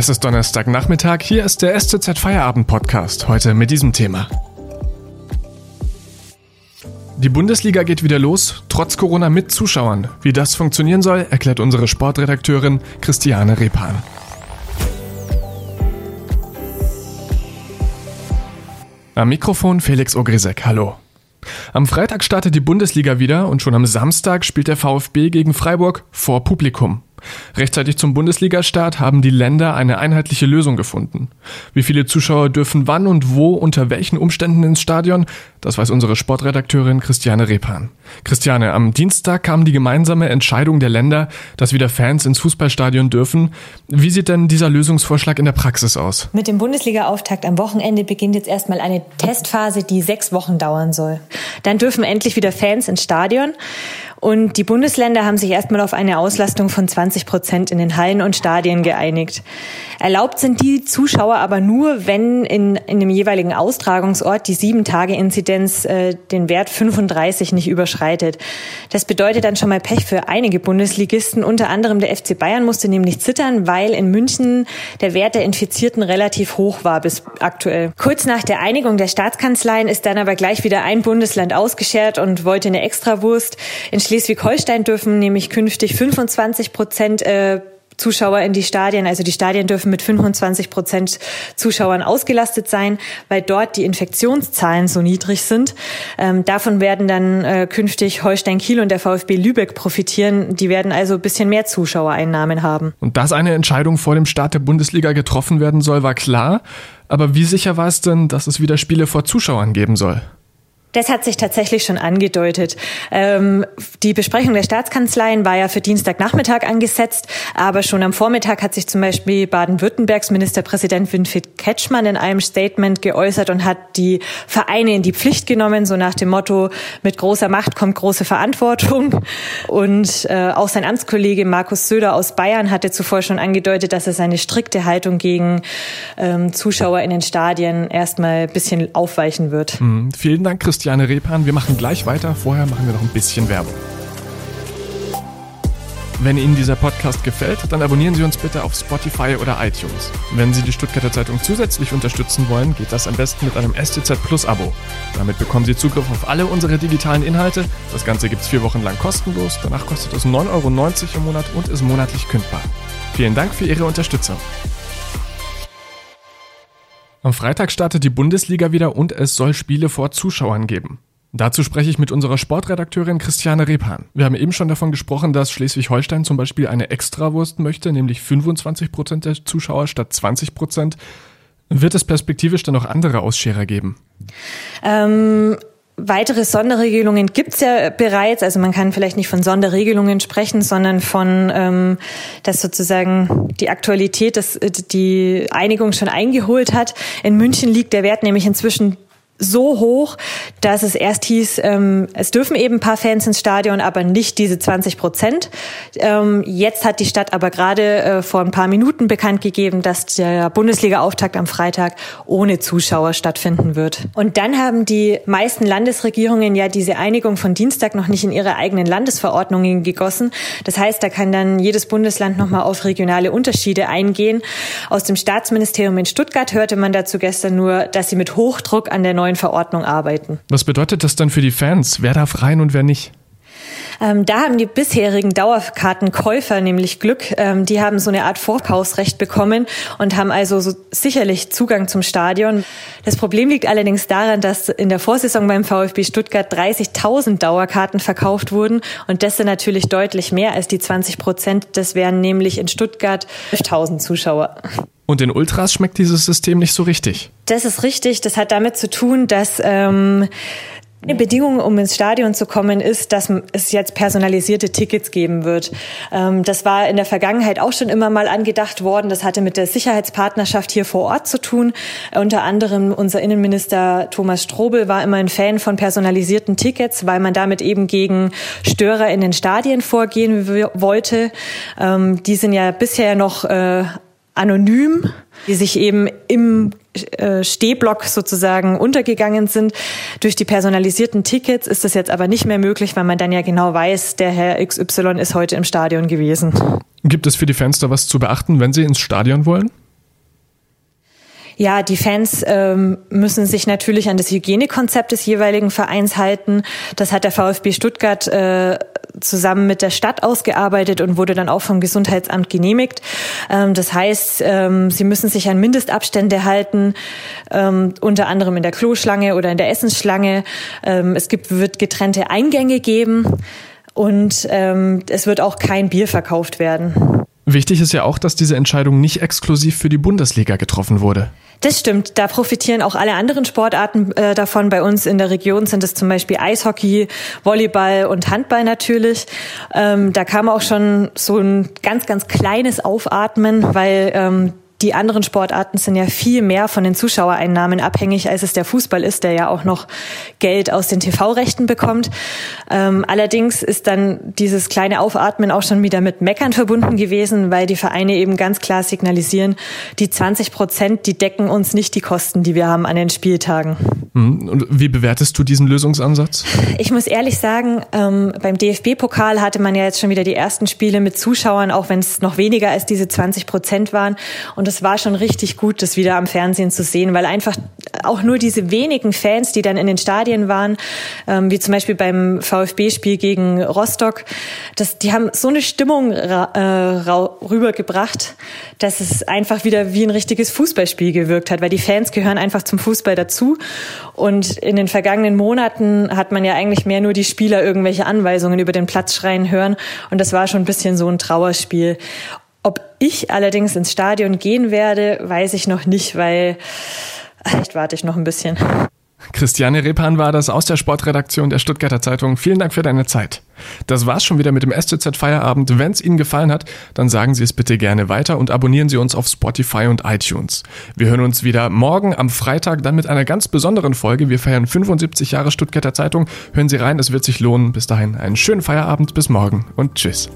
Es ist Donnerstagnachmittag, hier ist der STZ Feierabend Podcast, heute mit diesem Thema. Die Bundesliga geht wieder los, trotz Corona mit Zuschauern. Wie das funktionieren soll, erklärt unsere Sportredakteurin Christiane Repan. Am Mikrofon Felix Ogrisek, hallo. Am Freitag startet die Bundesliga wieder und schon am Samstag spielt der VfB gegen Freiburg vor Publikum. Rechtzeitig zum Bundesligastart haben die Länder eine einheitliche Lösung gefunden. Wie viele Zuschauer dürfen wann und wo unter welchen Umständen ins Stadion? Das weiß unsere Sportredakteurin Christiane Repan. Christiane, am Dienstag kam die gemeinsame Entscheidung der Länder, dass wieder Fans ins Fußballstadion dürfen. Wie sieht denn dieser Lösungsvorschlag in der Praxis aus? Mit dem Bundesliga-Auftakt am Wochenende beginnt jetzt erstmal eine Testphase, die sechs Wochen dauern soll. Dann dürfen endlich wieder Fans ins Stadion. Und die Bundesländer haben sich erstmal auf eine Auslastung von 20 Prozent in den Hallen und Stadien geeinigt. Erlaubt sind die Zuschauer aber nur, wenn in, in dem jeweiligen Austragungsort die sieben Tage Inzidenz äh, den Wert 35 nicht überschreitet. Das bedeutet dann schon mal Pech für einige Bundesligisten. Unter anderem der FC Bayern musste nämlich zittern, weil in München der Wert der Infizierten relativ hoch war bis aktuell. Kurz nach der Einigung der Staatskanzleien ist dann aber gleich wieder ein Bundesland ausgeschert und wollte eine Extrawurst. In Schleswig-Holstein dürfen nämlich künftig 25 Prozent äh, Zuschauer in die Stadien. Also die Stadien dürfen mit 25 Prozent Zuschauern ausgelastet sein, weil dort die Infektionszahlen so niedrig sind. Ähm, davon werden dann äh, künftig Holstein Kiel und der VfB Lübeck profitieren. Die werden also ein bisschen mehr Zuschauereinnahmen haben. Und dass eine Entscheidung vor dem Start der Bundesliga getroffen werden soll, war klar. Aber wie sicher war es denn, dass es wieder Spiele vor Zuschauern geben soll? Das hat sich tatsächlich schon angedeutet. Ähm, die Besprechung der Staatskanzleien war ja für Dienstagnachmittag angesetzt, aber schon am Vormittag hat sich zum Beispiel Baden-Württembergs Ministerpräsident Winfried Ketschmann in einem Statement geäußert und hat die Vereine in die Pflicht genommen, so nach dem Motto, mit großer Macht kommt große Verantwortung. Und äh, auch sein Amtskollege Markus Söder aus Bayern hatte zuvor schon angedeutet, dass er seine strikte Haltung gegen ähm, Zuschauer in den Stadien erstmal ein bisschen aufweichen wird. Mhm. Vielen Dank, Christian. Christiane Repan. Wir machen gleich weiter. Vorher machen wir noch ein bisschen Werbung. Wenn Ihnen dieser Podcast gefällt, dann abonnieren Sie uns bitte auf Spotify oder iTunes. Wenn Sie die Stuttgarter Zeitung zusätzlich unterstützen wollen, geht das am besten mit einem STZ Plus Abo. Damit bekommen Sie Zugriff auf alle unsere digitalen Inhalte. Das Ganze gibt es vier Wochen lang kostenlos. Danach kostet es 9,90 Euro im Monat und ist monatlich kündbar. Vielen Dank für Ihre Unterstützung. Am Freitag startet die Bundesliga wieder und es soll Spiele vor Zuschauern geben. Dazu spreche ich mit unserer Sportredakteurin Christiane Repan. Wir haben eben schon davon gesprochen, dass Schleswig-Holstein zum Beispiel eine Extrawurst möchte, nämlich 25 Prozent der Zuschauer statt 20 Prozent. Wird es perspektivisch dann noch andere Ausscherer geben? Ähm, Weitere Sonderregelungen gibt's ja bereits. Also man kann vielleicht nicht von Sonderregelungen sprechen, sondern von, ähm, dass sozusagen die Aktualität, dass die Einigung schon eingeholt hat. In München liegt der Wert nämlich inzwischen so hoch, dass es erst hieß, ähm, es dürfen eben ein paar Fans ins Stadion, aber nicht diese 20 Prozent. Ähm, jetzt hat die Stadt aber gerade äh, vor ein paar Minuten bekannt gegeben, dass der Bundesliga-Auftakt am Freitag ohne Zuschauer stattfinden wird. Und dann haben die meisten Landesregierungen ja diese Einigung von Dienstag noch nicht in ihre eigenen Landesverordnungen gegossen. Das heißt, da kann dann jedes Bundesland nochmal auf regionale Unterschiede eingehen. Aus dem Staatsministerium in Stuttgart hörte man dazu gestern nur, dass sie mit Hochdruck an der neuen neuen Verordnung arbeiten. Was bedeutet das dann für die Fans? Wer darf rein und wer nicht? Ähm, da haben die bisherigen Dauerkartenkäufer nämlich Glück. Ähm, die haben so eine Art Vorkaufsrecht bekommen und haben also so sicherlich Zugang zum Stadion. Das Problem liegt allerdings daran, dass in der Vorsaison beim VfB Stuttgart 30.000 Dauerkarten verkauft wurden und das sind natürlich deutlich mehr als die 20 Prozent. Das wären nämlich in Stuttgart 11.000 Zuschauer. Und den Ultras schmeckt dieses System nicht so richtig. Das ist richtig. Das hat damit zu tun, dass ähm, eine Bedingung, um ins Stadion zu kommen, ist, dass es jetzt personalisierte Tickets geben wird. Ähm, das war in der Vergangenheit auch schon immer mal angedacht worden. Das hatte mit der Sicherheitspartnerschaft hier vor Ort zu tun. Unter anderem unser Innenminister Thomas Strobel war immer ein Fan von personalisierten Tickets, weil man damit eben gegen Störer in den Stadien vorgehen wollte. Ähm, die sind ja bisher noch äh, anonym, die sich eben im Stehblock sozusagen untergegangen sind. Durch die personalisierten Tickets ist das jetzt aber nicht mehr möglich, weil man dann ja genau weiß, der Herr XY ist heute im Stadion gewesen. Gibt es für die da was zu beachten, wenn sie ins Stadion wollen? Ja, die Fans ähm, müssen sich natürlich an das Hygienekonzept des jeweiligen Vereins halten. Das hat der VfB Stuttgart äh, zusammen mit der Stadt ausgearbeitet und wurde dann auch vom Gesundheitsamt genehmigt. Ähm, das heißt, ähm, sie müssen sich an Mindestabstände halten, ähm, unter anderem in der Kloschlange oder in der Essensschlange. Ähm, es gibt, wird getrennte Eingänge geben und ähm, es wird auch kein Bier verkauft werden. Wichtig ist ja auch, dass diese Entscheidung nicht exklusiv für die Bundesliga getroffen wurde. Das stimmt. Da profitieren auch alle anderen Sportarten äh, davon. Bei uns in der Region sind es zum Beispiel Eishockey, Volleyball und Handball natürlich. Ähm, da kam auch schon so ein ganz, ganz kleines Aufatmen, weil ähm, die anderen Sportarten sind ja viel mehr von den Zuschauereinnahmen abhängig, als es der Fußball ist, der ja auch noch Geld aus den TV-Rechten bekommt. Ähm, allerdings ist dann dieses kleine Aufatmen auch schon wieder mit Meckern verbunden gewesen, weil die Vereine eben ganz klar signalisieren, die 20 Prozent, die decken uns nicht die Kosten, die wir haben an den Spieltagen. Hm, und wie bewertest du diesen Lösungsansatz? Ich muss ehrlich sagen, ähm, beim DFB-Pokal hatte man ja jetzt schon wieder die ersten Spiele mit Zuschauern, auch wenn es noch weniger als diese 20 Prozent waren. Und es war schon richtig gut, das wieder am Fernsehen zu sehen, weil einfach auch nur diese wenigen Fans, die dann in den Stadien waren, ähm, wie zum Beispiel beim VfB-Spiel gegen Rostock, das, die haben so eine Stimmung äh, rübergebracht, dass es einfach wieder wie ein richtiges Fußballspiel gewirkt hat, weil die Fans gehören einfach zum Fußball dazu. Und in den vergangenen Monaten hat man ja eigentlich mehr nur die Spieler irgendwelche Anweisungen über den Platz schreien hören. Und das war schon ein bisschen so ein Trauerspiel. Ob ich allerdings ins Stadion gehen werde, weiß ich noch nicht, weil vielleicht warte ich noch ein bisschen. Christiane Repan war das aus der Sportredaktion der Stuttgarter Zeitung. Vielen Dank für deine Zeit. Das war's schon wieder mit dem STZ Feierabend. Wenn es Ihnen gefallen hat, dann sagen Sie es bitte gerne weiter und abonnieren Sie uns auf Spotify und iTunes. Wir hören uns wieder morgen am Freitag dann mit einer ganz besonderen Folge. Wir feiern 75 Jahre Stuttgarter Zeitung. Hören Sie rein, es wird sich lohnen. Bis dahin einen schönen Feierabend, bis morgen und tschüss.